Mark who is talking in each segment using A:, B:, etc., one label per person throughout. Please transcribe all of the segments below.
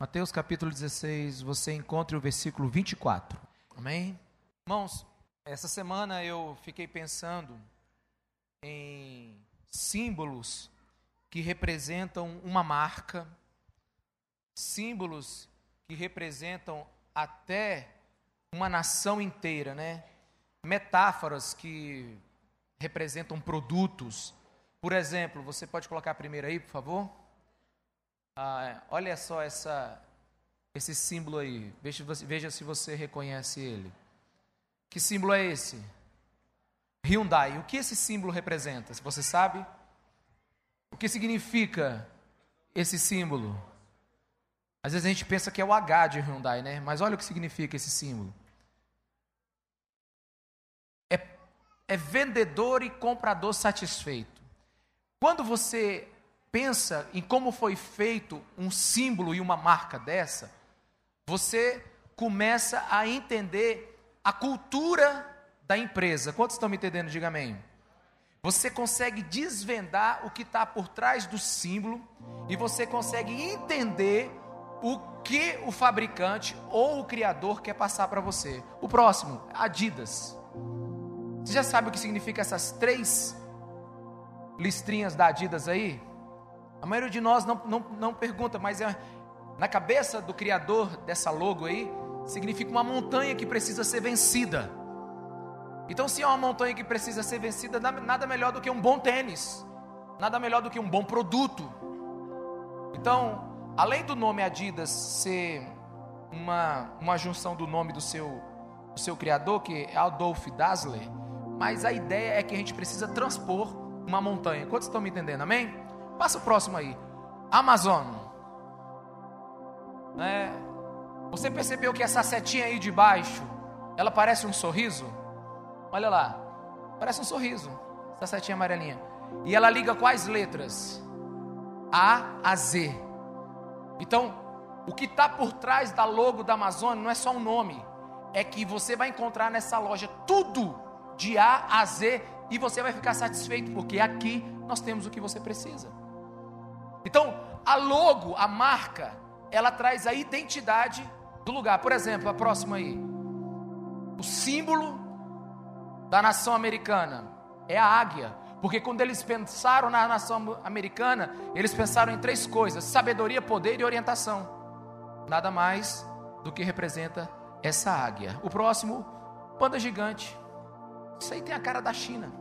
A: Mateus capítulo 16, você encontra o versículo 24. Amém? Irmãos, essa semana eu fiquei pensando em símbolos que representam uma marca, símbolos que representam até uma nação inteira, né? Metáforas que representam produtos. Por exemplo, você pode colocar a primeira aí, por favor? Ah, olha só essa, esse símbolo aí. Veja, veja se você reconhece ele. Que símbolo é esse? Hyundai. O que esse símbolo representa? Se você sabe? O que significa esse símbolo? Às vezes a gente pensa que é o H de Hyundai, né? Mas olha o que significa esse símbolo. É, é vendedor e comprador satisfeito. Quando você pensa em como foi feito um símbolo e uma marca dessa, você começa a entender a cultura da empresa. Quantos estão me entendendo? Diga amém. Você consegue desvendar o que está por trás do símbolo e você consegue entender o que o fabricante ou o criador quer passar para você. O próximo, Adidas. Você já sabe o que significa essas três listrinhas da Adidas aí? A maioria de nós não, não, não pergunta, mas é, na cabeça do criador dessa logo aí, significa uma montanha que precisa ser vencida. Então, se é uma montanha que precisa ser vencida, nada melhor do que um bom tênis, nada melhor do que um bom produto. Então, além do nome Adidas ser uma, uma junção do nome do seu, do seu criador, que é Adolf Dassler, mas a ideia é que a gente precisa transpor uma montanha. Quantos estão me entendendo? Amém? Passa o próximo aí. Amazon. É, você percebeu que essa setinha aí de baixo, ela parece um sorriso? Olha lá. Parece um sorriso. Essa setinha amarelinha. E ela liga quais letras? A a Z. Então, o que está por trás da logo da Amazônia não é só um nome. É que você vai encontrar nessa loja tudo de A a Z e você vai ficar satisfeito, porque aqui nós temos o que você precisa. Então, a logo, a marca, ela traz a identidade do lugar. Por exemplo, a próxima aí. O símbolo da nação americana é a águia. Porque quando eles pensaram na nação americana, eles pensaram em três coisas: sabedoria, poder e orientação. Nada mais do que representa essa águia. O próximo, panda gigante. Isso aí tem a cara da China.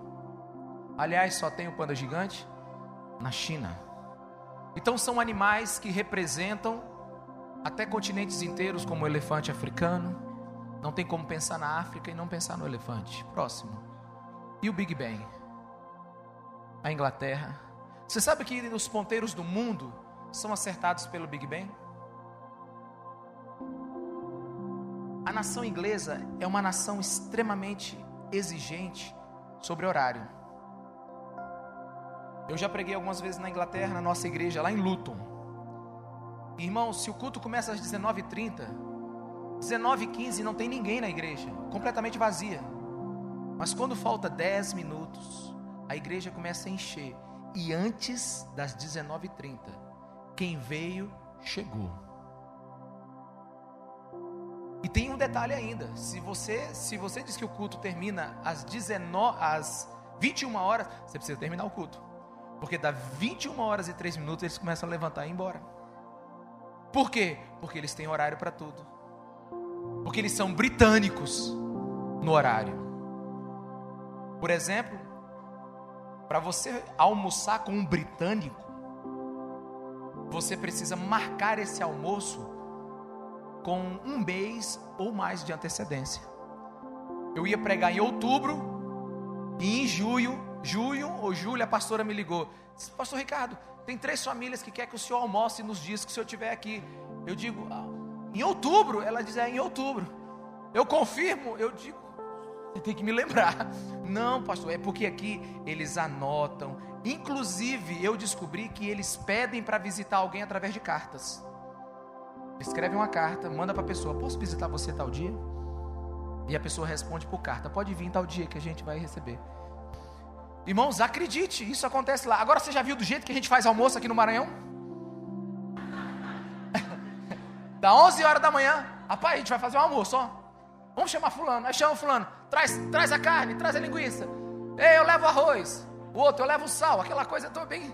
A: Aliás, só tem o panda gigante na China. Então são animais que representam até continentes inteiros, como o elefante africano. Não tem como pensar na África e não pensar no elefante. Próximo. E o Big Bang? A Inglaterra. Você sabe que os ponteiros do mundo são acertados pelo Big Bang? A nação inglesa é uma nação extremamente exigente sobre horário. Eu já preguei algumas vezes na Inglaterra, na nossa igreja, lá em Luton. Irmão, se o culto começa às 19h30, 19h15 não tem ninguém na igreja, completamente vazia. Mas quando falta 10 minutos, a igreja começa a encher. E antes das 19h30, quem veio, chegou. E tem um detalhe ainda: se você, se você diz que o culto termina às, 19, às 21 horas, você precisa terminar o culto. Porque dá 21 horas e 3 minutos eles começam a levantar e ir embora. Por quê? Porque eles têm horário para tudo. Porque eles são britânicos no horário. Por exemplo, para você almoçar com um britânico, você precisa marcar esse almoço com um mês ou mais de antecedência. Eu ia pregar em outubro e em julho junho ou julho, a pastora me ligou. Disse, Pastor Ricardo, tem três famílias que quer que o senhor almoce nos dias que o senhor estiver aqui. Eu digo, ah, em outubro? Ela diz, é em outubro. Eu confirmo, eu digo, você tem que me lembrar. Não, pastor, é porque aqui eles anotam. Inclusive, eu descobri que eles pedem para visitar alguém através de cartas. Escreve uma carta, manda para a pessoa: Posso visitar você tal dia? E a pessoa responde por carta: Pode vir tal dia que a gente vai receber. Irmãos, acredite, isso acontece lá. Agora você já viu do jeito que a gente faz almoço aqui no Maranhão? Da 11 horas da manhã, rapaz, a gente vai fazer um almoço, ó. Vamos chamar fulano. Aí chama fulano, traz, traz a carne, traz a linguiça. Ei, eu levo arroz. O outro, eu levo sal. Aquela coisa toda bem.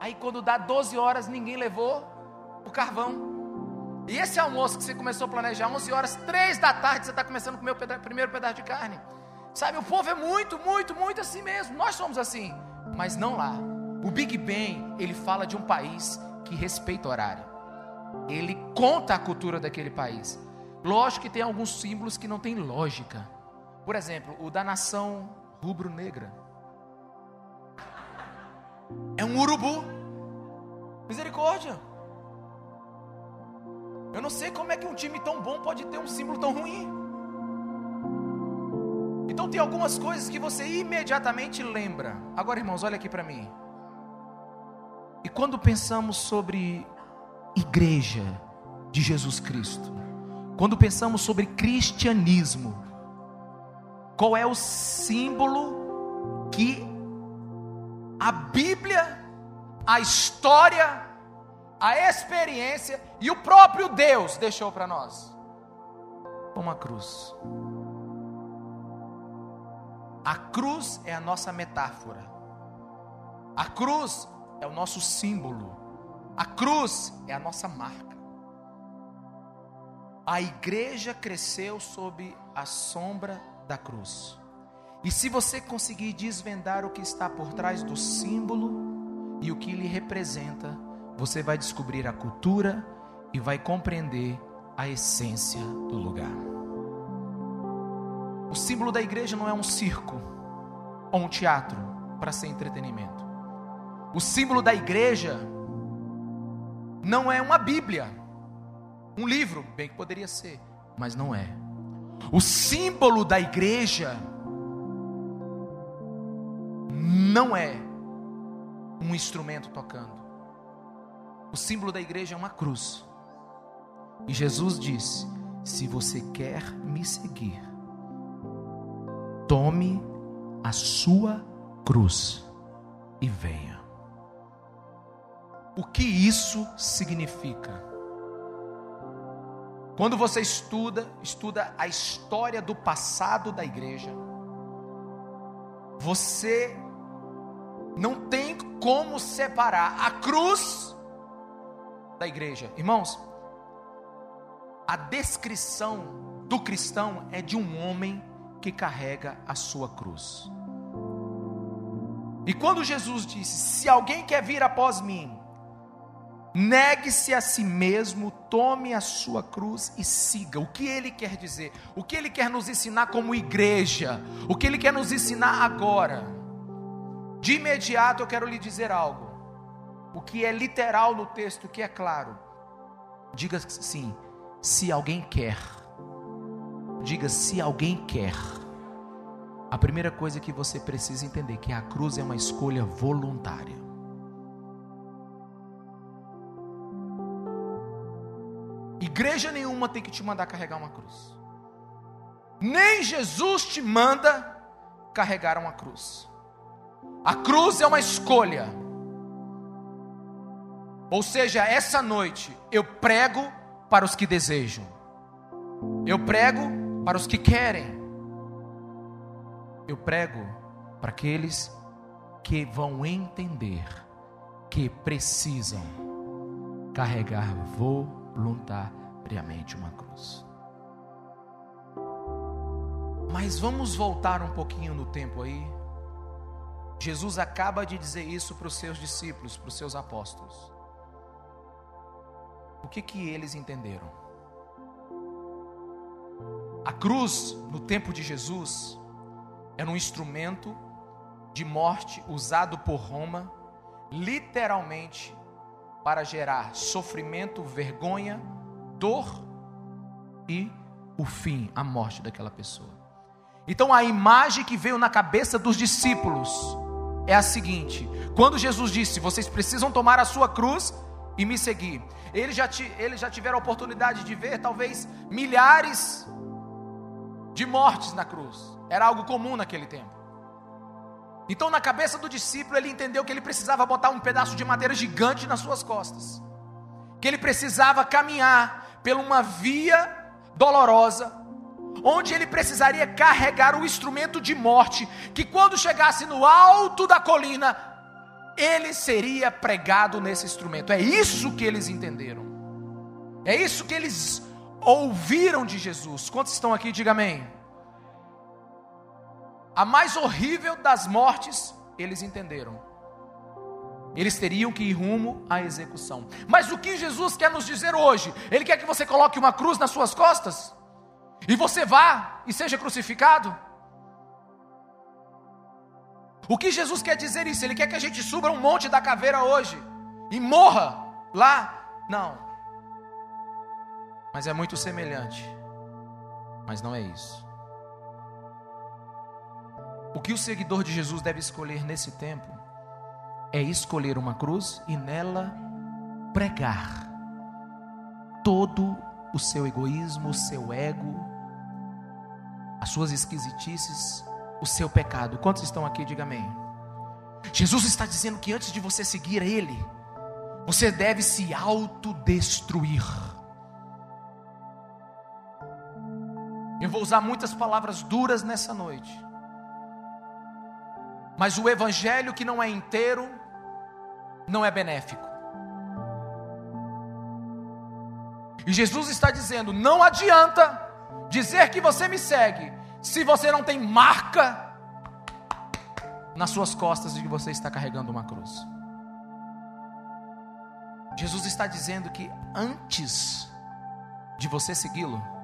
A: Aí quando dá 12 horas, ninguém levou o carvão. E esse almoço que você começou a planejar, 11 horas, 3 da tarde, você está começando a comer o primeiro pedaço de carne. Sabe, o povo é muito, muito, muito assim mesmo. Nós somos assim, mas não lá. O Big Ben, ele fala de um país que respeita o horário. Ele conta a cultura daquele país. Lógico que tem alguns símbolos que não tem lógica. Por exemplo, o da nação rubro-negra. É um urubu. Misericórdia. Eu não sei como é que um time tão bom pode ter um símbolo tão ruim. Então tem algumas coisas que você imediatamente lembra. Agora, irmãos, olha aqui para mim. E quando pensamos sobre igreja de Jesus Cristo, quando pensamos sobre cristianismo, qual é o símbolo que a Bíblia, a história, a experiência e o próprio Deus deixou para nós? Uma cruz. A cruz é a nossa metáfora. A cruz é o nosso símbolo. A cruz é a nossa marca. A igreja cresceu sob a sombra da cruz. E se você conseguir desvendar o que está por trás do símbolo e o que ele representa, você vai descobrir a cultura e vai compreender a essência do lugar. O símbolo da igreja não é um circo ou um teatro para ser entretenimento. O símbolo da igreja não é uma Bíblia, um livro, bem que poderia ser, mas não é. O símbolo da igreja não é um instrumento tocando. O símbolo da igreja é uma cruz. E Jesus disse: Se você quer me seguir, tome a sua cruz e venha. O que isso significa? Quando você estuda, estuda a história do passado da igreja, você não tem como separar a cruz da igreja. Irmãos, a descrição do cristão é de um homem que carrega a sua cruz. E quando Jesus disse: Se alguém quer vir após mim, negue-se a si mesmo, tome a sua cruz e siga. O que ele quer dizer? O que ele quer nos ensinar como igreja? O que ele quer nos ensinar agora? De imediato eu quero lhe dizer algo. O que é literal no texto, o que é claro. Diga sim, se alguém quer Diga se alguém quer. A primeira coisa que você precisa entender é que a cruz é uma escolha voluntária. Igreja nenhuma tem que te mandar carregar uma cruz. Nem Jesus te manda carregar uma cruz. A cruz é uma escolha. Ou seja, essa noite eu prego para os que desejam. Eu prego para os que querem. Eu prego para aqueles que vão entender que precisam carregar voluntariamente uma cruz. Mas vamos voltar um pouquinho no tempo aí. Jesus acaba de dizer isso para os seus discípulos, para os seus apóstolos. O que que eles entenderam? A cruz, no tempo de Jesus, era um instrumento de morte usado por Roma, literalmente, para gerar sofrimento, vergonha, dor e o fim, a morte daquela pessoa. Então a imagem que veio na cabeça dos discípulos é a seguinte: quando Jesus disse, vocês precisam tomar a sua cruz e me seguir, eles já, eles já tiveram a oportunidade de ver talvez milhares de mortes na cruz. Era algo comum naquele tempo. Então, na cabeça do discípulo, ele entendeu que ele precisava botar um pedaço de madeira gigante nas suas costas. que ele precisava caminhar por uma via dolorosa, onde ele precisaria carregar o instrumento de morte, que quando chegasse no alto da colina, ele seria pregado nesse instrumento. É isso que eles entenderam. É isso que eles ouviram de Jesus. Quantos estão aqui? Diga amém. A mais horrível das mortes, eles entenderam. Eles teriam que ir rumo à execução. Mas o que Jesus quer nos dizer hoje? Ele quer que você coloque uma cruz nas suas costas e você vá e seja crucificado? O que Jesus quer dizer isso? Ele quer que a gente suba um monte da caveira hoje e morra lá? Não. Mas é muito semelhante. Mas não é isso. O que o seguidor de Jesus deve escolher nesse tempo é escolher uma cruz e nela pregar todo o seu egoísmo, o seu ego, as suas esquisitices, o seu pecado. Quantos estão aqui? Diga amém. Jesus está dizendo que antes de você seguir Ele, você deve se autodestruir. Eu vou usar muitas palavras duras nessa noite, mas o Evangelho que não é inteiro, não é benéfico. E Jesus está dizendo: não adianta dizer que você me segue, se você não tem marca nas suas costas de que você está carregando uma cruz. Jesus está dizendo que antes de você segui-lo,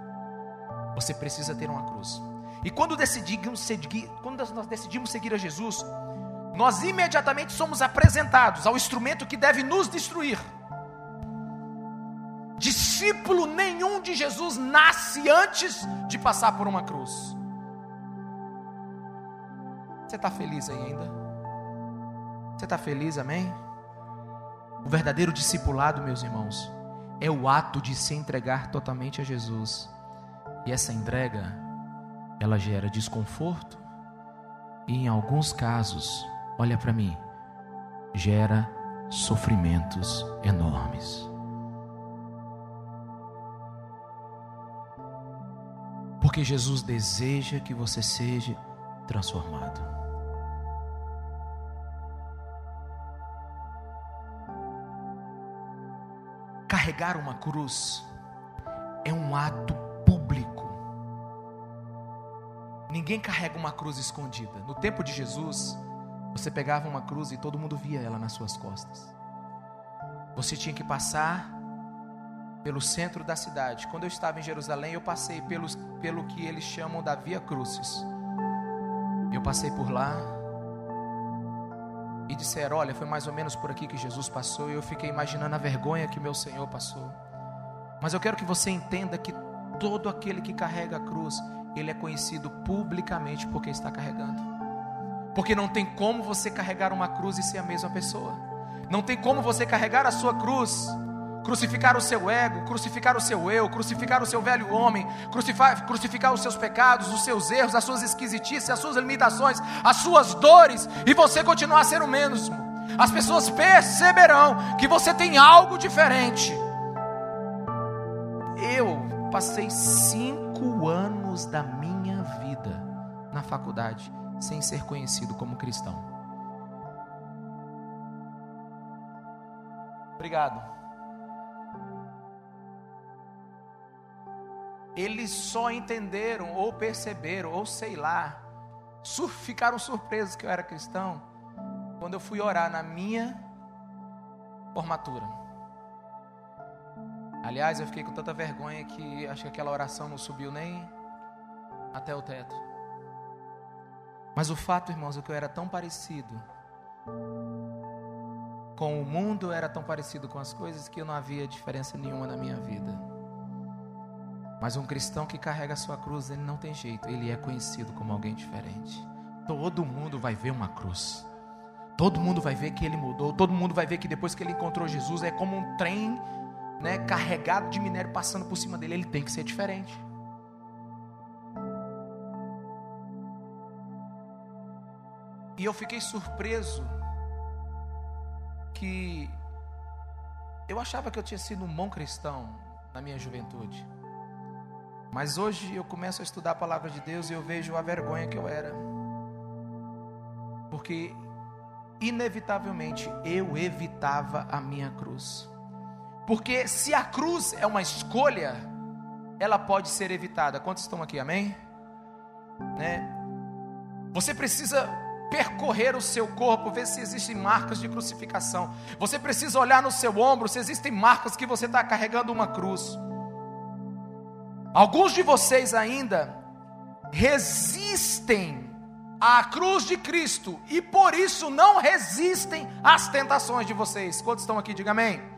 A: você precisa ter uma cruz. E quando decidimos seguir, quando nós decidimos seguir a Jesus, nós imediatamente somos apresentados ao instrumento que deve nos destruir. Discípulo nenhum de Jesus nasce antes de passar por uma cruz. Você está feliz aí ainda? Você está feliz, amém? O verdadeiro discipulado, meus irmãos, é o ato de se entregar totalmente a Jesus. E essa entrega, ela gera desconforto e, em alguns casos, olha para mim, gera sofrimentos enormes. Porque Jesus deseja que você seja transformado. Carregar uma cruz é um ato Ninguém carrega uma cruz escondida. No tempo de Jesus, você pegava uma cruz e todo mundo via ela nas suas costas. Você tinha que passar pelo centro da cidade. Quando eu estava em Jerusalém, eu passei pelos, pelo que eles chamam da Via Crucis. Eu passei por lá e disseram: Olha, foi mais ou menos por aqui que Jesus passou. E eu fiquei imaginando a vergonha que meu Senhor passou. Mas eu quero que você entenda que todo aquele que carrega a cruz, ele é conhecido publicamente porque está carregando. Porque não tem como você carregar uma cruz e ser a mesma pessoa. Não tem como você carregar a sua cruz crucificar o seu ego, crucificar o seu eu, crucificar o seu velho homem, crucificar, os seus pecados, os seus erros, as suas esquisitices, as suas limitações, as suas dores, e você continuar a ser o mesmo. As pessoas perceberão que você tem algo diferente. Eu passei cinco anos da minha vida na faculdade sem ser conhecido como cristão. Obrigado. eles só entenderam ou perceberam, ou sei lá, ficaram surpresos que eu era cristão, quando eu fui orar na minha formatura. Aliás, eu fiquei com tanta vergonha que acho que aquela oração não subiu nem até o teto. Mas o fato, irmãos, é que eu era tão parecido com o mundo, eu era tão parecido com as coisas que não havia diferença nenhuma na minha vida. Mas um cristão que carrega a sua cruz, ele não tem jeito, ele é conhecido como alguém diferente. Todo mundo vai ver uma cruz. Todo mundo vai ver que ele mudou, todo mundo vai ver que depois que ele encontrou Jesus é como um trem, né, carregado de minério passando por cima dele, ele tem que ser diferente. E eu fiquei surpreso que Eu achava que eu tinha sido um bom cristão na minha juventude. Mas hoje eu começo a estudar a palavra de Deus e eu vejo a vergonha que eu era. Porque inevitavelmente eu evitava a minha cruz. Porque se a cruz é uma escolha, ela pode ser evitada. Quantos estão aqui? Amém? Né? Você precisa percorrer o seu corpo, ver se existem marcas de crucificação. Você precisa olhar no seu ombro se existem marcas que você está carregando uma cruz. Alguns de vocês ainda resistem à cruz de Cristo e por isso não resistem às tentações de vocês. Quantos estão aqui? Diga amém.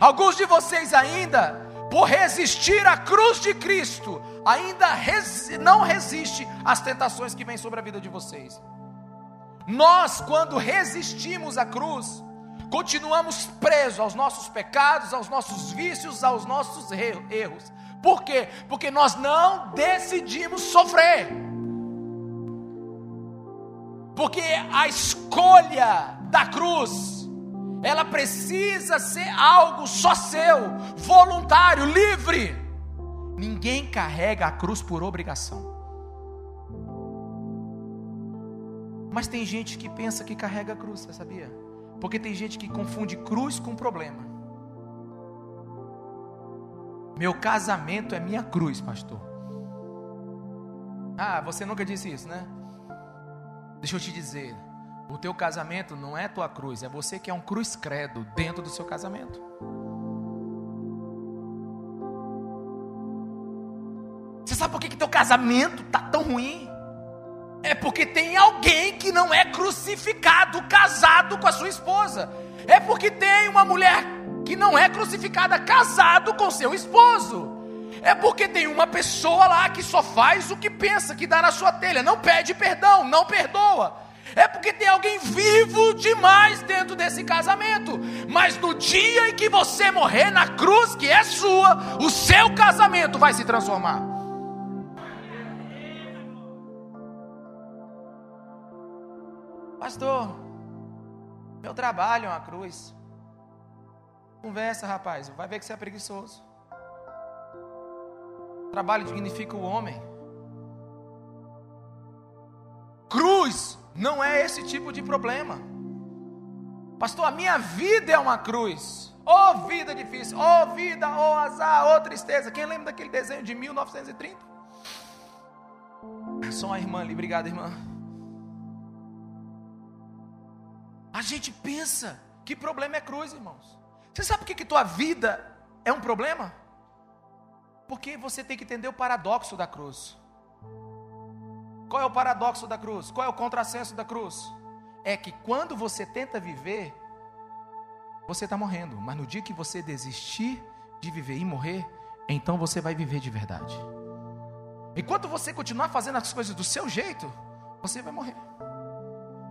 A: Alguns de vocês ainda, por resistir à cruz de Cristo, ainda resi não resiste às tentações que vêm sobre a vida de vocês. Nós, quando resistimos à cruz, continuamos presos aos nossos pecados, aos nossos vícios, aos nossos erros. Por quê? Porque nós não decidimos sofrer. Porque a escolha da cruz, ela precisa ser algo só seu, voluntário, livre. Ninguém carrega a cruz por obrigação. Mas tem gente que pensa que carrega a cruz, você sabia? Porque tem gente que confunde cruz com problema. Meu casamento é minha cruz, pastor. Ah, você nunca disse isso, né? Deixa eu te dizer, o teu casamento não é tua cruz, é você que é um cruz credo dentro do seu casamento. Você sabe por que, que teu casamento tá tão ruim? É porque tem alguém que não é crucificado, casado com a sua esposa. É porque tem uma mulher que não é crucificada, casado com seu esposo. É porque tem uma pessoa lá que só faz o que pensa, que dá na sua telha, não pede perdão, não perdoa. É porque tem alguém vivo demais dentro desse casamento. Mas no dia em que você morrer na cruz que é sua, o seu casamento vai se transformar. Pastor, meu trabalho é uma cruz. Conversa, rapaz, vai ver que você é preguiçoso. Trabalho dignifica o homem. Cruz não é esse tipo de problema. Pastor, a minha vida é uma cruz. Oh, vida difícil. Oh, vida, oh, azar, oh, tristeza. Quem lembra daquele desenho de 1930? Só uma irmã ali, obrigado, irmã. A gente pensa que problema é cruz, irmãos. Você sabe por que, que tua vida é um problema? Porque você tem que entender o paradoxo da cruz. Qual é o paradoxo da cruz? Qual é o contrassenso da cruz? É que quando você tenta viver, você está morrendo. Mas no dia que você desistir de viver e morrer, então você vai viver de verdade. Enquanto você continuar fazendo as coisas do seu jeito, você vai morrer.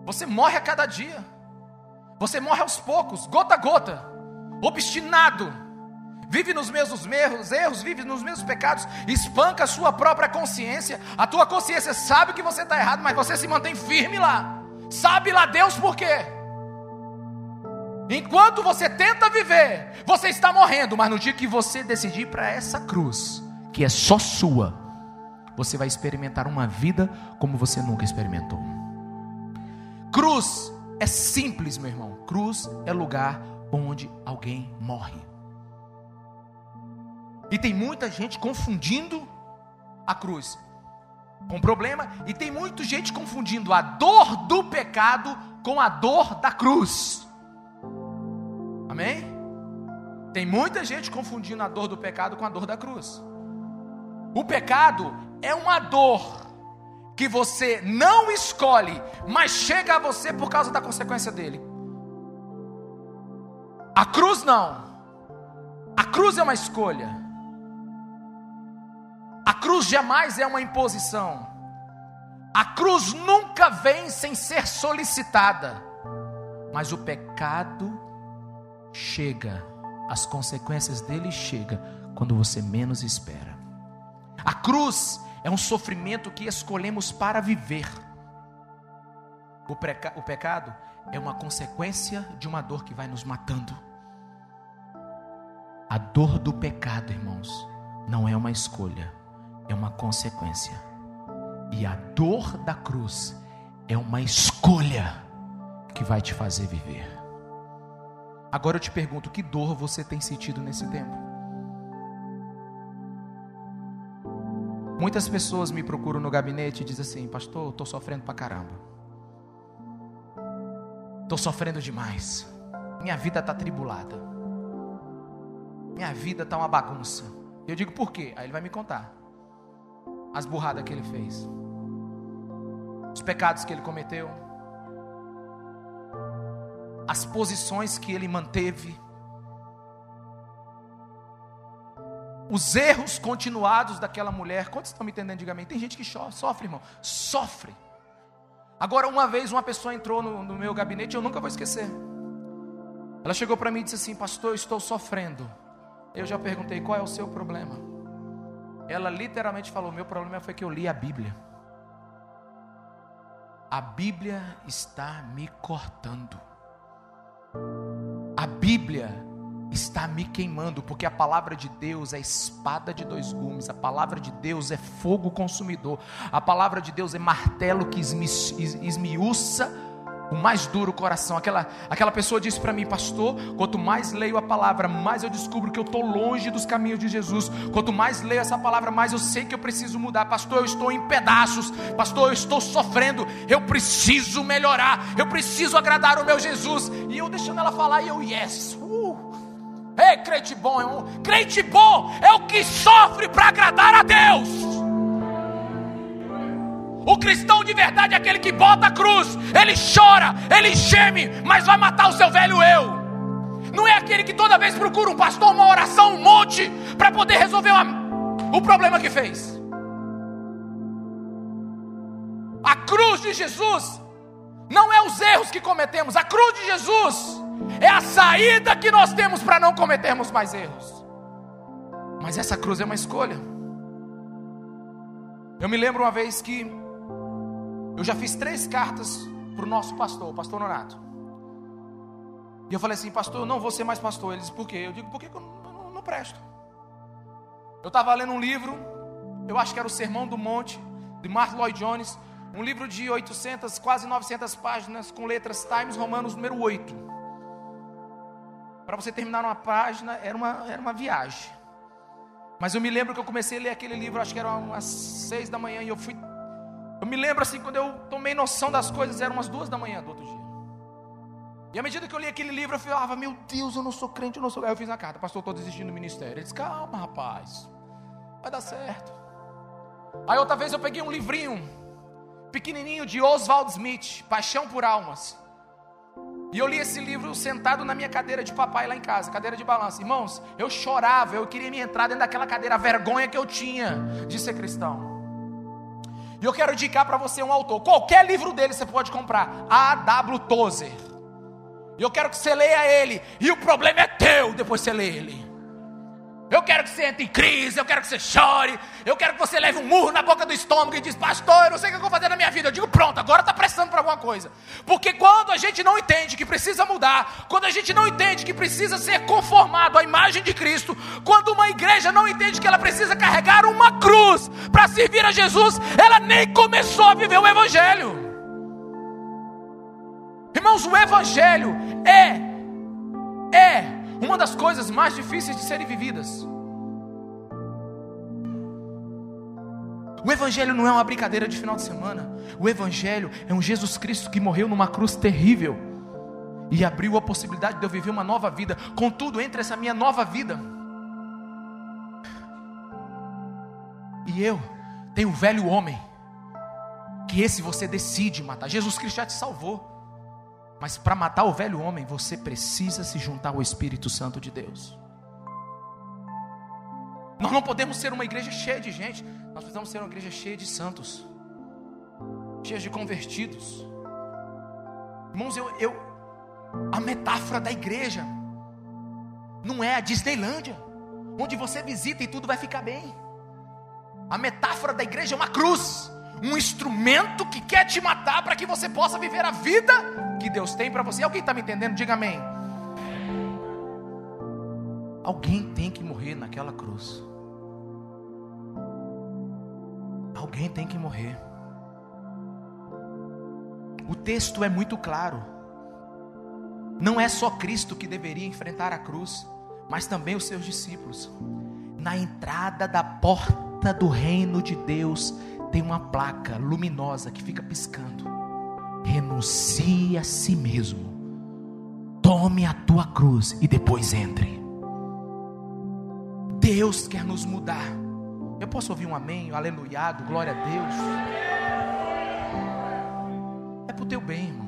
A: Você morre a cada dia. Você morre aos poucos, gota a gota, obstinado, vive nos mesmos erros, erros, vive nos mesmos pecados, espanca a sua própria consciência. A tua consciência sabe que você está errado, mas você se mantém firme lá. Sabe lá Deus por quê? Enquanto você tenta viver, você está morrendo, mas no dia que você decidir para essa cruz, que é só sua, você vai experimentar uma vida como você nunca experimentou. Cruz é simples, meu irmão. Cruz é lugar onde alguém morre. E tem muita gente confundindo a cruz com problema, e tem muita gente confundindo a dor do pecado com a dor da cruz. Amém? Tem muita gente confundindo a dor do pecado com a dor da cruz. O pecado é uma dor que você não escolhe, mas chega a você por causa da consequência dele. A cruz não. A cruz é uma escolha. A cruz jamais é uma imposição. A cruz nunca vem sem ser solicitada. Mas o pecado chega, as consequências dele chegam quando você menos espera. A cruz é um sofrimento que escolhemos para viver. O, o pecado é uma consequência de uma dor que vai nos matando. A dor do pecado, irmãos, não é uma escolha, é uma consequência. E a dor da cruz é uma escolha que vai te fazer viver. Agora eu te pergunto: que dor você tem sentido nesse tempo? Muitas pessoas me procuram no gabinete e dizem assim: Pastor, estou sofrendo pra caramba. Estou sofrendo demais. Minha vida está tribulada. Minha vida está uma bagunça. Eu digo por quê? Aí ele vai me contar as burradas que ele fez, os pecados que ele cometeu, as posições que ele manteve, os erros continuados daquela mulher. Quantos estão me entendendo? Diga. Tem gente que sofre, irmão, sofre. Agora, uma vez, uma pessoa entrou no, no meu gabinete, eu nunca vou esquecer. Ela chegou para mim e disse assim: Pastor, eu estou sofrendo. Eu já perguntei: Qual é o seu problema? Ela literalmente falou: Meu problema foi que eu li a Bíblia. A Bíblia está me cortando. A Bíblia está me queimando, porque a palavra de Deus é espada de dois gumes, a palavra de Deus é fogo consumidor, a palavra de Deus é martelo que esmiuça o mais duro coração. Aquela, aquela pessoa disse para mim, pastor: quanto mais leio a palavra, mais eu descubro que eu estou longe dos caminhos de Jesus. Quanto mais leio essa palavra, mais eu sei que eu preciso mudar. Pastor, eu estou em pedaços. Pastor, eu estou sofrendo. Eu preciso melhorar. Eu preciso agradar o meu Jesus. E eu deixando ela falar, e eu, yes. Uh. Ei, crente bom, irmão. Crente bom é o que sofre para agradar a Deus. O cristão de verdade é aquele que bota a cruz, ele chora, ele geme, mas vai matar o seu velho eu. Não é aquele que toda vez procura um pastor, uma oração, um monte, para poder resolver uma, o problema que fez. A cruz de Jesus não é os erros que cometemos, a cruz de Jesus é a saída que nós temos para não cometermos mais erros. Mas essa cruz é uma escolha. Eu me lembro uma vez que eu já fiz três cartas para o nosso pastor, o pastor Nonato. E eu falei assim, pastor, eu não vou ser mais pastor. Ele disse, por quê? Eu digo, por que eu não, não, não presto? Eu estava lendo um livro, eu acho que era o Sermão do Monte, de Mark Lloyd Jones, um livro de 800, quase 900 páginas, com letras Times Romanos número 8. Para você terminar uma página, era uma, era uma viagem. Mas eu me lembro que eu comecei a ler aquele livro, acho que era umas seis da manhã, e eu fui eu me lembro assim, quando eu tomei noção das coisas, eram umas duas da manhã do outro dia. E à medida que eu li aquele livro, eu falava, meu Deus, eu não sou crente, eu não sou. Aí eu fiz na carta, pastor, estou desistindo do ministério. Ele disse, calma, rapaz, vai dar certo. Aí outra vez eu peguei um livrinho, pequenininho, de Oswald Smith, Paixão por Almas. E eu li esse livro sentado na minha cadeira de papai lá em casa, cadeira de balanço. Irmãos, eu chorava, eu queria me entrar dentro daquela cadeira, a vergonha que eu tinha de ser cristão. E eu quero indicar para você um autor. Qualquer livro dele você pode comprar. A.W. Tozer. E eu quero que você leia ele. E o problema é teu depois você lê ele. Eu quero que você entre em crise, eu quero que você chore, eu quero que você leve um murro na boca do estômago e diz, pastor, eu não sei o que eu vou fazer na minha vida. Eu digo, pronto, agora está prestando para alguma coisa. Porque quando a gente não entende que precisa mudar, quando a gente não entende que precisa ser conformado à imagem de Cristo, quando uma igreja não entende que ela precisa carregar uma cruz para servir a Jesus, ela nem começou a viver o Evangelho. Irmãos, o Evangelho é, é uma das coisas mais difíceis de serem vividas. O Evangelho não é uma brincadeira de final de semana. O Evangelho é um Jesus Cristo que morreu numa cruz terrível e abriu a possibilidade de eu viver uma nova vida. Contudo, entre essa minha nova vida e eu, tem o velho homem, que esse você decide matar. Jesus Cristo já te salvou. Mas para matar o velho homem, você precisa se juntar ao Espírito Santo de Deus. Nós não podemos ser uma igreja cheia de gente, nós precisamos ser uma igreja cheia de santos, cheia de convertidos. Irmãos, eu, eu, a metáfora da igreja não é a Disneylândia, onde você visita e tudo vai ficar bem. A metáfora da igreja é uma cruz, um instrumento que quer te matar para que você possa viver a vida que Deus tem para você. Alguém está me entendendo? Diga amém. Alguém tem que morrer naquela cruz. Alguém tem que morrer. O texto é muito claro. Não é só Cristo que deveria enfrentar a cruz, mas também os seus discípulos. Na entrada da porta do reino de Deus tem uma placa luminosa que fica piscando. Renuncie a si mesmo. Tome a tua cruz e depois entre. Deus quer nos mudar. Eu posso ouvir um amém, um aleluiado, glória a Deus. É para o teu bem, irmão.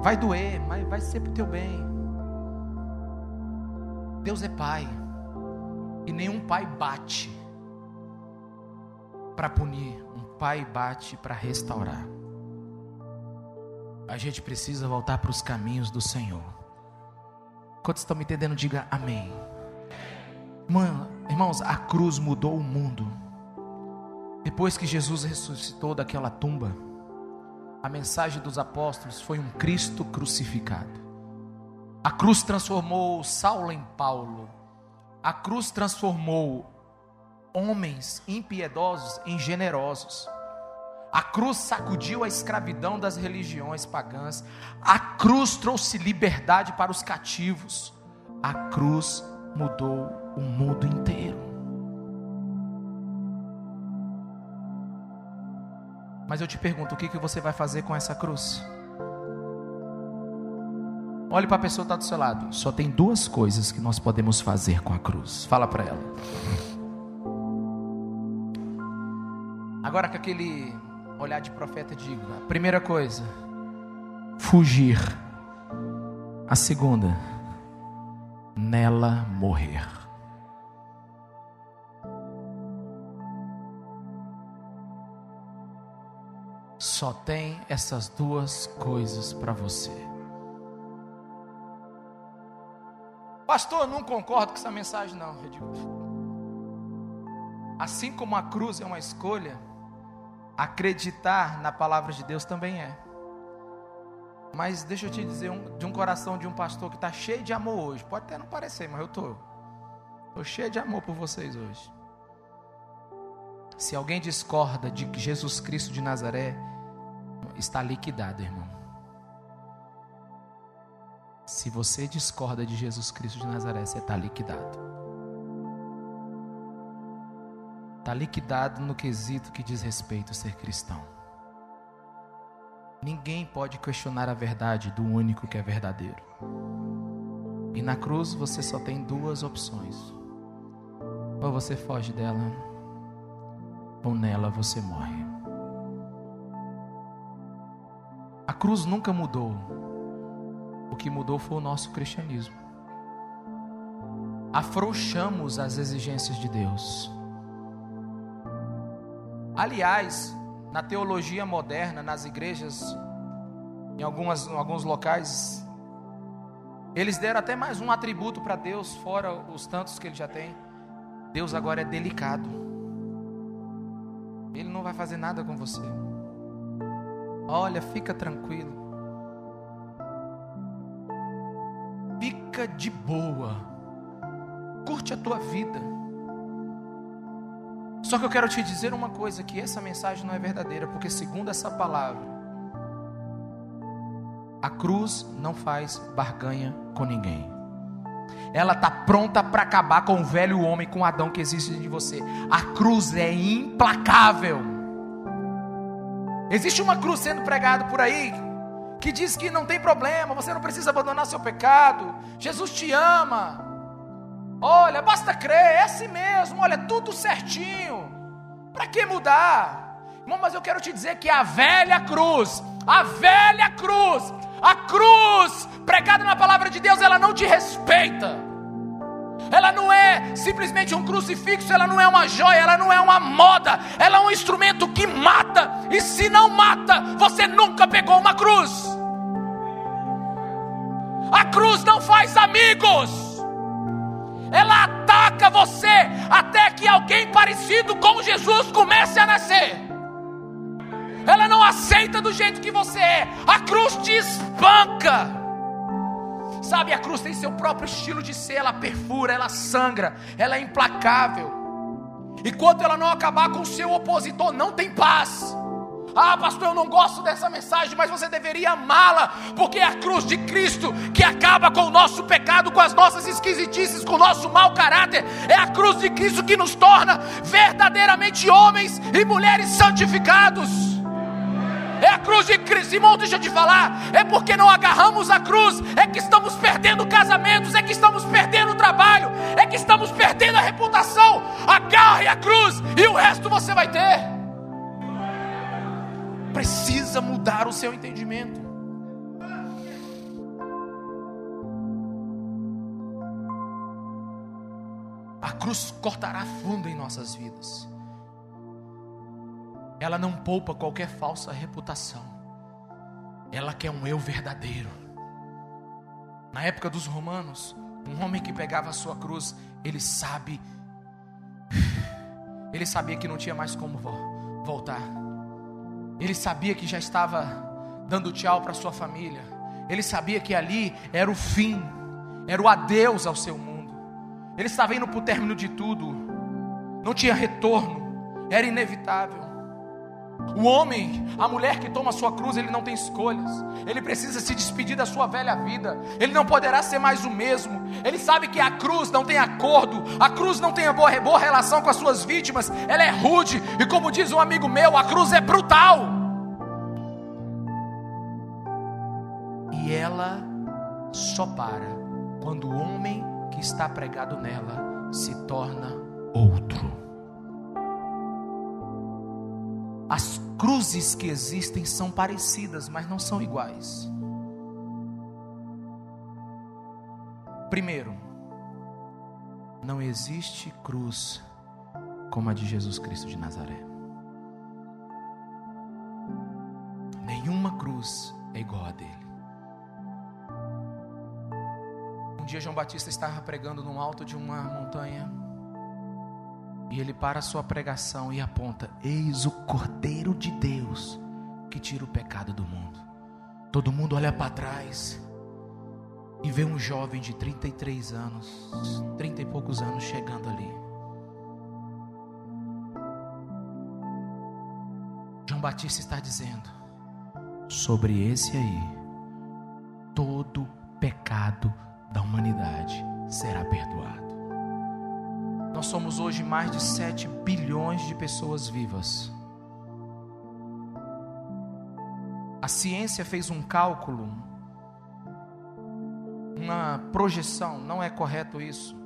A: Vai doer, mas vai ser para o teu bem. Deus é pai. E nenhum pai bate para punir. Um pai bate para restaurar. A gente precisa voltar para os caminhos do Senhor. Quantos estão me entendendo, diga amém. Mano, irmãos, a cruz mudou o mundo. Depois que Jesus ressuscitou daquela tumba, a mensagem dos apóstolos foi um Cristo crucificado. A cruz transformou Saulo em Paulo. A cruz transformou homens impiedosos em generosos. A cruz sacudiu a escravidão das religiões pagãs. A cruz trouxe liberdade para os cativos. A cruz mudou o mundo inteiro. Mas eu te pergunto, o que, que você vai fazer com essa cruz? Olhe para a pessoa que está do seu lado. Só tem duas coisas que nós podemos fazer com a cruz. Fala para ela. Agora com aquele olhar de profeta digo: a primeira coisa, fugir. A segunda, nela morrer. Só tem essas duas coisas para você. Pastor, não concordo com essa mensagem, não. Assim como a cruz é uma escolha, acreditar na palavra de Deus também é. Mas deixa eu te dizer um, de um coração de um pastor que está cheio de amor hoje. Pode até não parecer, mas eu estou. Estou cheio de amor por vocês hoje. Se alguém discorda de que Jesus Cristo de Nazaré está liquidado, irmão. Se você discorda de Jesus Cristo de Nazaré, você está liquidado. Está liquidado no quesito que diz respeito a ser cristão. Ninguém pode questionar a verdade do único que é verdadeiro. E na cruz você só tem duas opções: ou você foge dela, ou nela você morre. A cruz nunca mudou. O que mudou foi o nosso cristianismo. Afrouxamos as exigências de Deus. Aliás, na teologia moderna, nas igrejas, em, algumas, em alguns locais, eles deram até mais um atributo para Deus, fora os tantos que ele já tem. Deus agora é delicado. Ele não vai fazer nada com você. Olha, fica tranquilo. Fica de boa. Curte a tua vida. Só que eu quero te dizer uma coisa: que essa mensagem não é verdadeira, porque segundo essa palavra, a cruz não faz barganha com ninguém. Ela está pronta para acabar com o velho homem, com o Adão que existe de você. A cruz é implacável. Existe uma cruz sendo pregada por aí que diz que não tem problema, você não precisa abandonar seu pecado. Jesus te ama. Olha, basta crer, é assim mesmo, olha, tudo certinho. Para que mudar? Irmão, mas eu quero te dizer que a velha cruz, a velha cruz, a cruz pregada na palavra de Deus, ela não te respeita. Ela não é simplesmente um crucifixo, ela não é uma joia, ela não é uma moda, ela é um instrumento que mata. E se não mata, você nunca pegou uma cruz. A cruz não faz amigos ela ataca você até que alguém parecido com Jesus comece a nascer. Ela não aceita do jeito que você é, a cruz te espanca. Sabe, a cruz tem seu próprio estilo de ser, ela perfura, ela sangra, ela é implacável. Enquanto ela não acabar com o seu opositor, não tem paz. Ah, pastor, eu não gosto dessa mensagem, mas você deveria amá-la, porque é a cruz de Cristo que acaba com o nosso pecado, com as nossas esquisitices, com o nosso mau caráter. É a cruz de Cristo que nos torna verdadeiramente homens e mulheres santificados. É a cruz de Cristo. Irmão, deixa eu te falar. É porque não agarramos a cruz. É que estamos perdendo casamentos. É que estamos perdendo trabalho. É que estamos perdendo a reputação. Agarre a cruz e o resto você vai ter. Precisa mudar o seu entendimento. A cruz cortará fundo em nossas vidas ela não poupa qualquer falsa reputação. Ela quer um eu verdadeiro. Na época dos romanos, um homem que pegava a sua cruz, ele sabe, ele sabia que não tinha mais como voltar. Ele sabia que já estava dando tchau para sua família. Ele sabia que ali era o fim, era o adeus ao seu mundo. Ele estava indo para o término de tudo, não tinha retorno, era inevitável. O homem, a mulher que toma sua cruz, ele não tem escolhas. Ele precisa se despedir da sua velha vida. Ele não poderá ser mais o mesmo. Ele sabe que a cruz não tem acordo. A cruz não tem boa, boa relação com as suas vítimas. Ela é rude. E como diz um amigo meu, a cruz é brutal. E ela só para quando o homem que está pregado nela se torna outro. As cruzes que existem são parecidas, mas não são iguais. Primeiro, não existe cruz como a de Jesus Cristo de Nazaré. Nenhuma cruz é igual a dele. Um dia João Batista estava pregando no alto de uma montanha e ele para a sua pregação e aponta: Eis o Cordeiro de Deus que tira o pecado do mundo. Todo mundo olha para trás e vê um jovem de 33 anos, 30 e poucos anos chegando ali. João Batista está dizendo: sobre esse aí, todo pecado da humanidade será perdoado. Nós somos hoje mais de 7 bilhões de pessoas vivas. A ciência fez um cálculo, uma projeção, não é correto isso.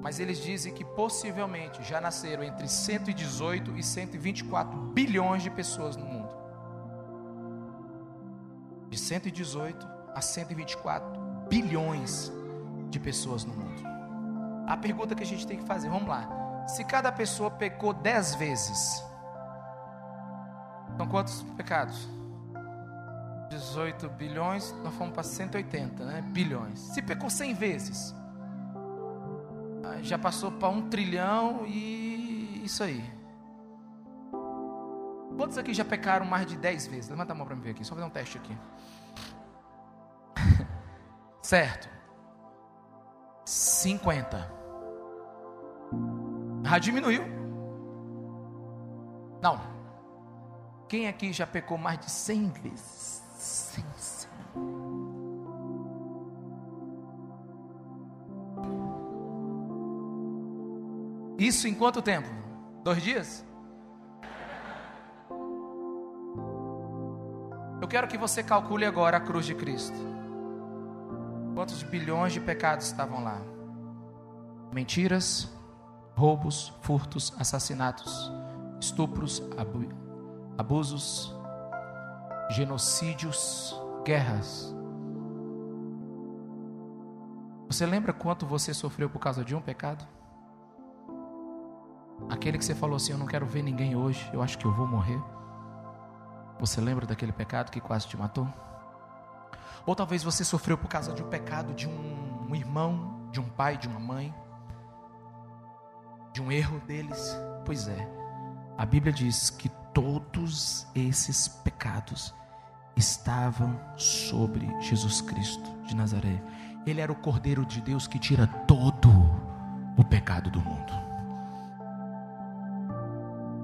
A: Mas eles dizem que possivelmente já nasceram entre 118 e 124 bilhões de pessoas no mundo. De 118 a 124 bilhões de pessoas no mundo a pergunta que a gente tem que fazer, vamos lá. Se cada pessoa pecou dez vezes, são quantos pecados? 18 bilhões, nós fomos para 180 né? bilhões. Se pecou 100 vezes, já passou para um trilhão e isso aí. Quantos aqui já pecaram mais de 10 vezes? Levanta a mão para me ver aqui, só fazer um teste aqui. certo. 50. Ah, diminuiu. Não. Quem aqui já pecou mais de 100 vezes? 100, 100. Isso em quanto tempo? Dois dias? Eu quero que você calcule agora a cruz de Cristo. Quantos bilhões de pecados estavam lá? Mentiras, roubos, furtos, assassinatos, estupros, abusos, genocídios, guerras. Você lembra quanto você sofreu por causa de um pecado? Aquele que você falou assim: Eu não quero ver ninguém hoje, eu acho que eu vou morrer. Você lembra daquele pecado que quase te matou? Ou talvez você sofreu por causa de um pecado de um, um irmão, de um pai, de uma mãe de um erro deles? Pois é, a Bíblia diz que todos esses pecados estavam sobre Jesus Cristo de Nazaré. Ele era o Cordeiro de Deus que tira todo o pecado do mundo.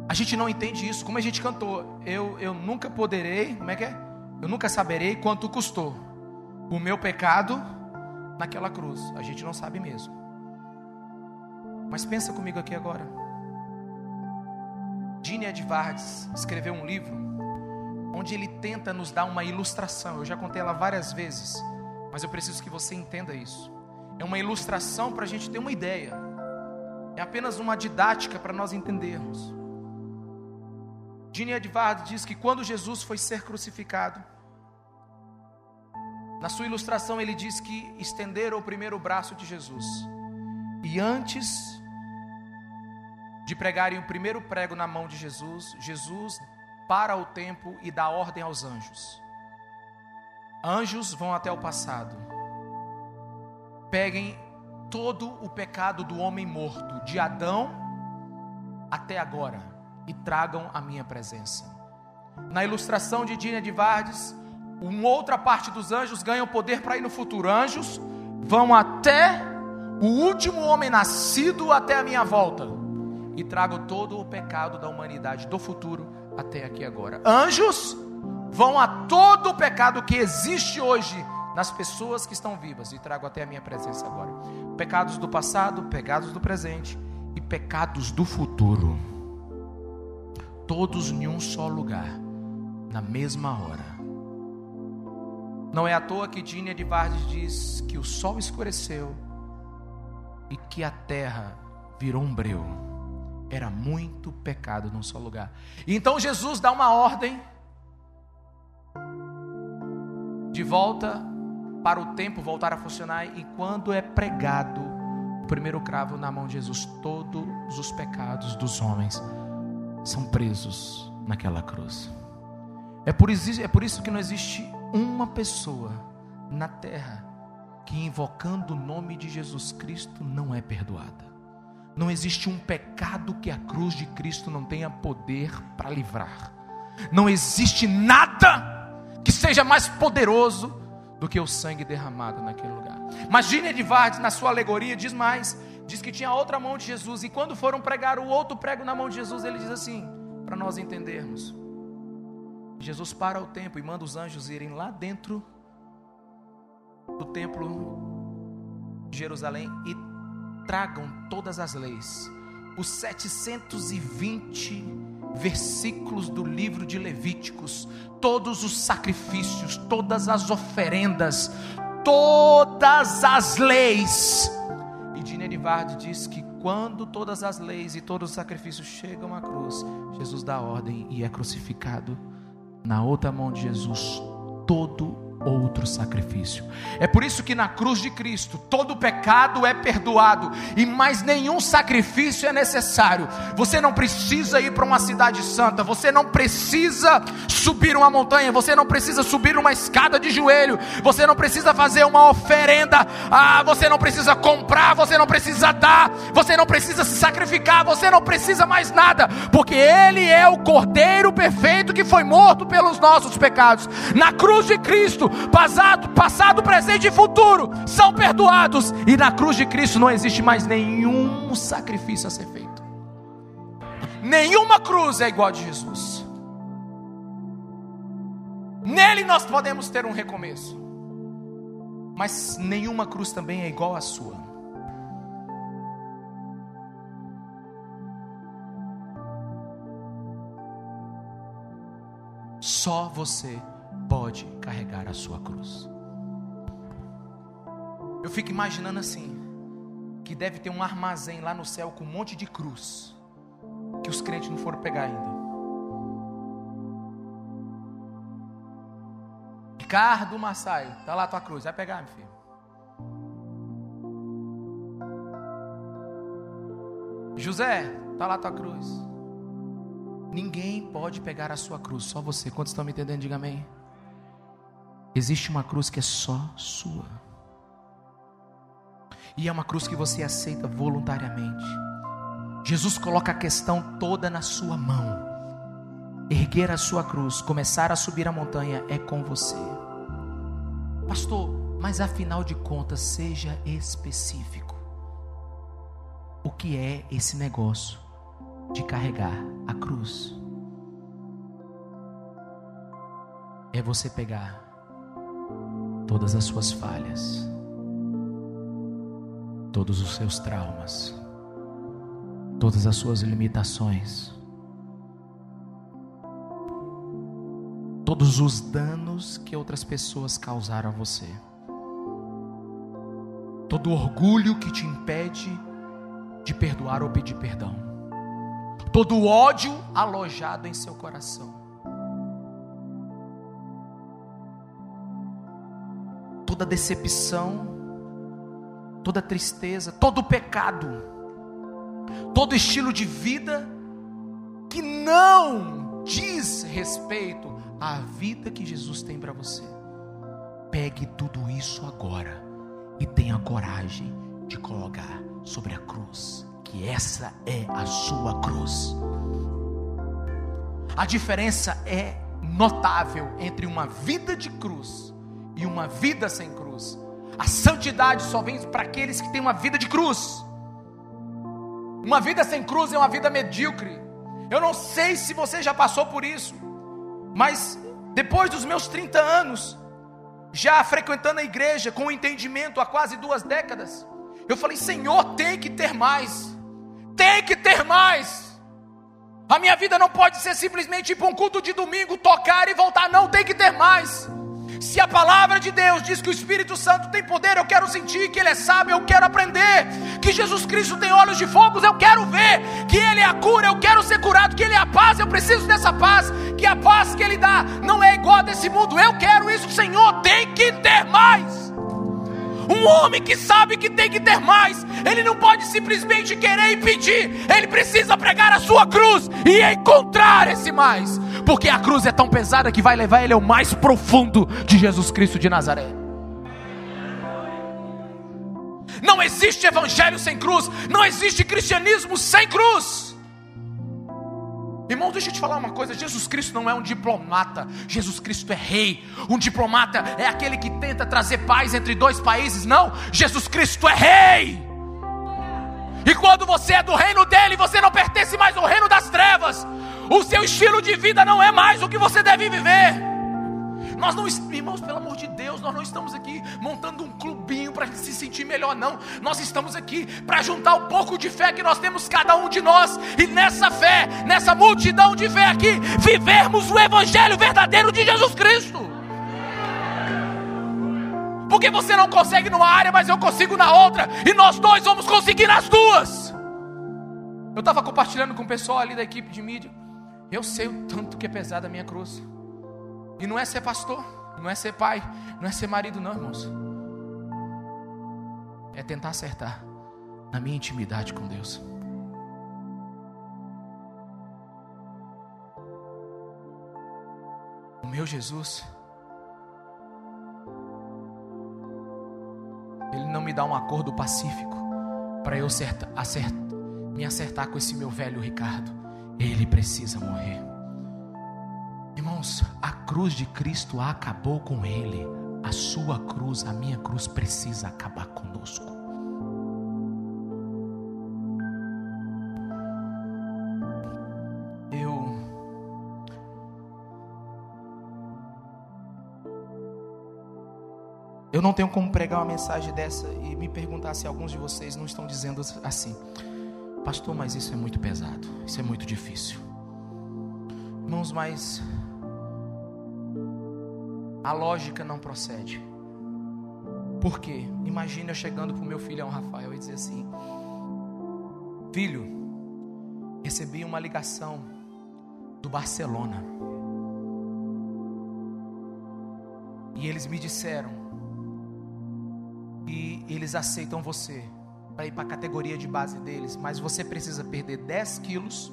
A: A gente não entende isso, como a gente cantou. Eu, eu nunca poderei, como é que é? Eu nunca saberei quanto custou o meu pecado naquela cruz. A gente não sabe mesmo. Mas pensa comigo aqui agora. Gene Edvards escreveu um livro onde ele tenta nos dar uma ilustração. Eu já contei ela várias vezes, mas eu preciso que você entenda isso. É uma ilustração para a gente ter uma ideia. É apenas uma didática para nós entendermos. Gene Edvards diz que quando Jesus foi ser crucificado, na sua ilustração ele diz que estenderam o primeiro braço de Jesus. E antes de pregarem o primeiro prego na mão de Jesus, Jesus para o tempo e dá ordem aos anjos. Anjos vão até o passado. Peguem todo o pecado do homem morto, de Adão até agora, e tragam a minha presença. Na ilustração de Dina de Vardes, uma outra parte dos anjos ganham poder para ir no futuro. Anjos vão até o último homem nascido até a minha volta e trago todo o pecado da humanidade do futuro até aqui agora. Anjos vão a todo o pecado que existe hoje nas pessoas que estão vivas e trago até a minha presença agora. Pecados do passado, pecados do presente e pecados do futuro. Todos em um só lugar, na mesma hora. Não é à toa que Dina de Vardes diz que o sol escureceu e que a terra virou um breu. Era muito pecado num só lugar. Então Jesus dá uma ordem de volta para o tempo voltar a funcionar. E quando é pregado o primeiro cravo na mão de Jesus, todos os pecados dos homens são presos naquela cruz. É por, isso, é por isso que não existe uma pessoa na terra que invocando o nome de Jesus Cristo não é perdoada. Não existe um pecado que a cruz de Cristo não tenha poder para livrar. Não existe nada que seja mais poderoso do que o sangue derramado naquele lugar. Mas Vardes, na sua alegoria, diz mais: diz que tinha outra mão de Jesus, e quando foram pregar o outro prego na mão de Jesus, ele diz assim, para nós entendermos. Jesus para o tempo e manda os anjos irem lá dentro do templo de Jerusalém e tragam todas as leis, os 720 versículos do livro de Levíticos, todos os sacrifícios, todas as oferendas, todas as leis. E Dinerivarde diz que quando todas as leis e todos os sacrifícios chegam à cruz, Jesus dá ordem e é crucificado. Na outra mão de Jesus, todo outro sacrifício. É por isso que na cruz de Cristo todo pecado é perdoado e mais nenhum sacrifício é necessário. Você não precisa ir para uma cidade santa, você não precisa subir uma montanha, você não precisa subir uma escada de joelho, você não precisa fazer uma oferenda, ah, você não precisa comprar, você não precisa dar, você não precisa se sacrificar, você não precisa mais nada, porque ele é o Cordeiro perfeito que foi morto pelos nossos pecados. Na cruz de Cristo, passado, passado, presente e futuro são perdoados, e na cruz de Cristo não existe mais nenhum sacrifício a ser feito. Nenhuma cruz é igual a de Jesus. Nele nós podemos ter um recomeço, mas nenhuma cruz também é igual à sua. Só você pode carregar a sua cruz. Eu fico imaginando assim, que deve ter um armazém lá no céu com um monte de cruz, que os crentes não foram pegar ainda. Ricardo Massai, tá lá a tua cruz, vai pegar, meu filho. José, tá lá a tua cruz. Ninguém pode pegar a sua cruz, só você. Quantos estão me entendendo? Diga amém. Existe uma cruz que é só sua. E é uma cruz que você aceita voluntariamente. Jesus coloca a questão toda na sua mão. erguer a sua cruz, começar a subir a montanha, é com você. Pastor, mas afinal de contas, seja específico. O que é esse negócio de carregar a cruz? É você pegar todas as suas falhas, todos os seus traumas, todas as suas limitações, todos os danos que outras pessoas causaram a você, todo orgulho que te impede de perdoar ou pedir perdão, todo ódio alojado em seu coração. Toda decepção, toda tristeza, todo pecado, todo estilo de vida que não diz respeito à vida que Jesus tem para você. Pegue tudo isso agora e tenha coragem de colocar sobre a cruz, que essa é a sua cruz. A diferença é notável entre uma vida de cruz e uma vida sem cruz. A santidade só vem para aqueles que têm uma vida de cruz. Uma vida sem cruz é uma vida medíocre. Eu não sei se você já passou por isso, mas depois dos meus 30 anos, já frequentando a igreja com o entendimento há quase duas décadas, eu falei: Senhor, tem que ter mais, tem que ter mais. A minha vida não pode ser simplesmente ir para um culto de domingo, tocar e voltar, não, tem que ter mais. Se a palavra de Deus diz que o Espírito Santo tem poder, eu quero sentir que Ele é sábio, eu quero aprender. Que Jesus Cristo tem olhos de fogo, eu quero ver. Que Ele é a cura, eu quero ser curado. Que Ele é a paz, eu preciso dessa paz. Que a paz que Ele dá não é igual a desse mundo, eu quero isso. Senhor, tem que ter mais. Um homem que sabe que tem que ter mais, ele não pode simplesmente querer e pedir, ele precisa pregar a sua cruz e encontrar esse mais, porque a cruz é tão pesada que vai levar ele ao mais profundo de Jesus Cristo de Nazaré. Não existe evangelho sem cruz, não existe cristianismo sem cruz. Irmão, deixa eu te falar uma coisa: Jesus Cristo não é um diplomata, Jesus Cristo é rei. Um diplomata é aquele que tenta trazer paz entre dois países. Não, Jesus Cristo é rei. E quando você é do reino dele, você não pertence mais ao reino das trevas. O seu estilo de vida não é mais o que você deve viver. Nós não, irmãos, pelo amor de Deus, nós não estamos aqui montando um clubinho para se sentir melhor, não. Nós estamos aqui para juntar o pouco de fé que nós temos cada um de nós e nessa fé, nessa multidão de fé aqui, vivermos o evangelho verdadeiro de Jesus Cristo. Porque você não consegue numa área, mas eu consigo na outra, e nós dois vamos conseguir nas duas. Eu estava compartilhando com o pessoal ali da equipe de mídia. Eu sei o tanto que é pesada a minha cruz. E não é ser pastor, não é ser pai, não é ser marido, não, irmãos. É tentar acertar na minha intimidade com Deus. O meu Jesus, Ele não me dá um acordo pacífico para eu acertar, acertar, me acertar com esse meu velho Ricardo. Ele precisa morrer. Irmãos, a cruz de Cristo acabou com ele. A sua cruz, a minha cruz precisa acabar conosco. Eu Eu não tenho como pregar uma mensagem dessa e me perguntar se alguns de vocês não estão dizendo assim: Pastor, mas isso é muito pesado, isso é muito difícil. Irmãos, mas a lógica não procede. Por quê? Imagina eu chegando para o meu filhão Rafael e dizer assim: Filho, recebi uma ligação do Barcelona. E eles me disseram que eles aceitam você para ir para a categoria de base deles, mas você precisa perder 10 quilos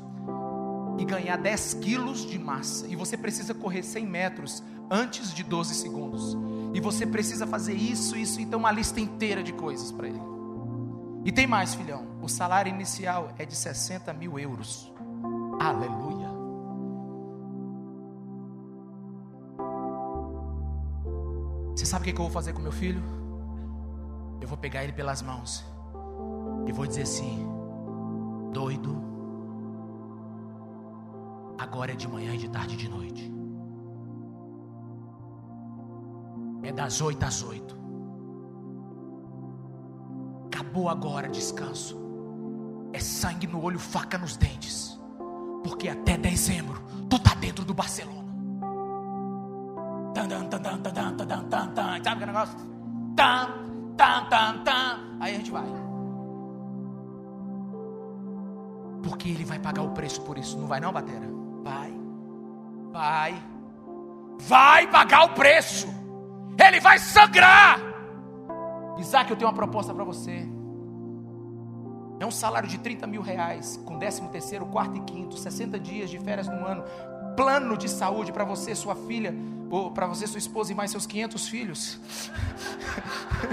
A: e ganhar 10 quilos de massa. E você precisa correr 100 metros antes de 12 segundos. E você precisa fazer isso, isso, então uma lista inteira de coisas para ele. E tem mais, filhão. O salário inicial é de 60 mil euros. Aleluia. Você sabe o que, que eu vou fazer com meu filho? Eu vou pegar ele pelas mãos. E vou dizer assim: doido agora é de manhã de tarde e de noite. É das oito às oito. Acabou agora, descanso. É sangue no olho, faca nos dentes. Porque até dezembro tu tá dentro do Barcelona. Sabe aquele negócio? Aí a gente vai. Porque ele vai pagar o preço por isso. Não vai não, Batera? Vai. Vai. Pagar o preço. Ele vai sangrar. Isaac, eu tenho uma proposta para você. É um salário de 30 mil reais, com 13 terceiro, quarto e quinto, 60 dias de férias no ano, plano de saúde para você, sua filha, ou para você, sua esposa e mais seus 500 filhos.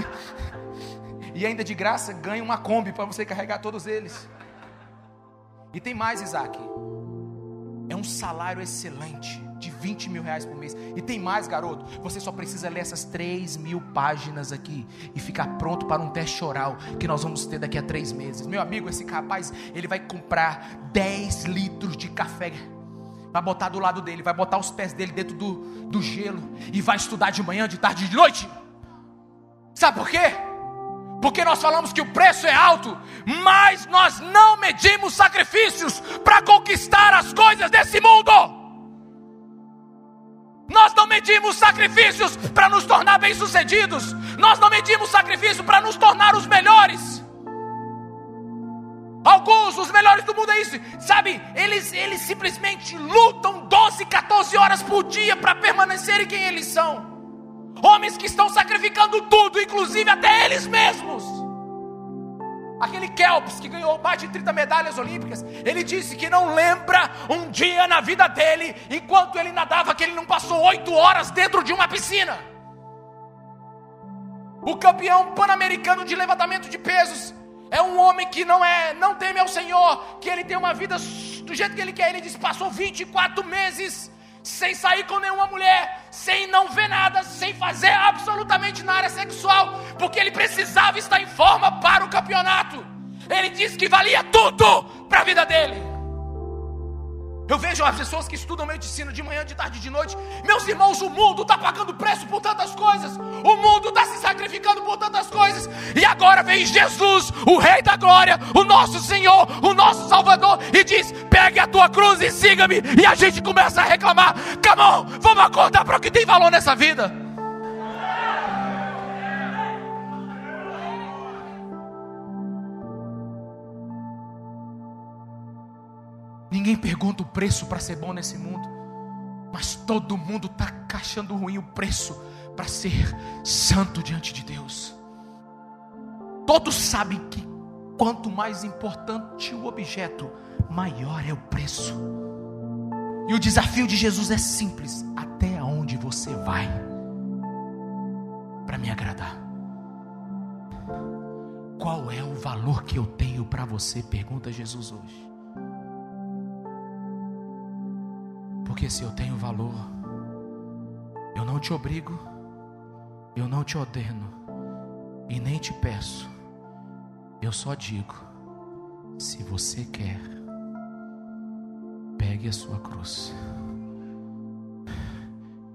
A: e ainda de graça ganha uma Kombi para você carregar todos eles. E tem mais, Isaac. Salário excelente de 20 mil reais por mês. E tem mais, garoto. Você só precisa ler essas 3 mil páginas aqui e ficar pronto para um teste oral que nós vamos ter daqui a três meses. Meu amigo, esse rapaz, ele vai comprar 10 litros de café. Vai botar do lado dele, vai botar os pés dele dentro do, do gelo e vai estudar de manhã, de tarde, de noite. Sabe por quê? Porque nós falamos que o preço é alto, mas nós não medimos sacrifícios para conquistar as coisas desse mundo. Nós não medimos sacrifícios para nos tornar bem-sucedidos. Nós não medimos sacrifício para nos tornar os melhores. Alguns, os melhores do mundo é isso. Sabe, eles, eles simplesmente lutam 12, 14 horas por dia para permanecerem quem eles são. Homens que estão sacrificando tudo, inclusive até eles mesmos. Aquele Kelps que ganhou mais de 30 medalhas olímpicas, ele disse que não lembra um dia na vida dele, enquanto ele nadava, que ele não passou oito horas dentro de uma piscina. O campeão pan-americano de levantamento de pesos é um homem que não é, não teme ao Senhor, que ele tem uma vida do jeito que ele quer. Ele disse: passou 24 meses sem sair com nenhuma mulher, sem não ver nada, sem fazer absolutamente na área sexual, porque ele precisava estar em forma para o campeonato. Ele disse que valia tudo para a vida dele. Eu vejo as pessoas que estudam medicina de manhã, de tarde, de noite. Meus irmãos, o mundo está pagando preço por tantas coisas. O mundo está se sacrificando por tantas coisas. E agora vem Jesus, o Rei da Glória, o nosso Senhor, o nosso Salvador, e diz: pegue a tua cruz e siga-me. E a gente começa a reclamar: come on, vamos acordar para o que tem valor nessa vida. Ninguém pergunta o preço para ser bom nesse mundo, mas todo mundo está achando ruim o preço para ser santo diante de Deus. Todos sabem que quanto mais importante o objeto, maior é o preço. E o desafio de Jesus é simples: até onde você vai para me agradar? Qual é o valor que eu tenho para você? Pergunta Jesus hoje. Porque se eu tenho valor, eu não te obrigo, eu não te ordeno e nem te peço. Eu só digo: se você quer, pegue a sua cruz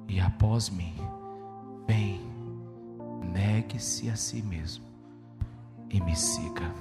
A: e após mim, vem, negue-se a si mesmo e me siga.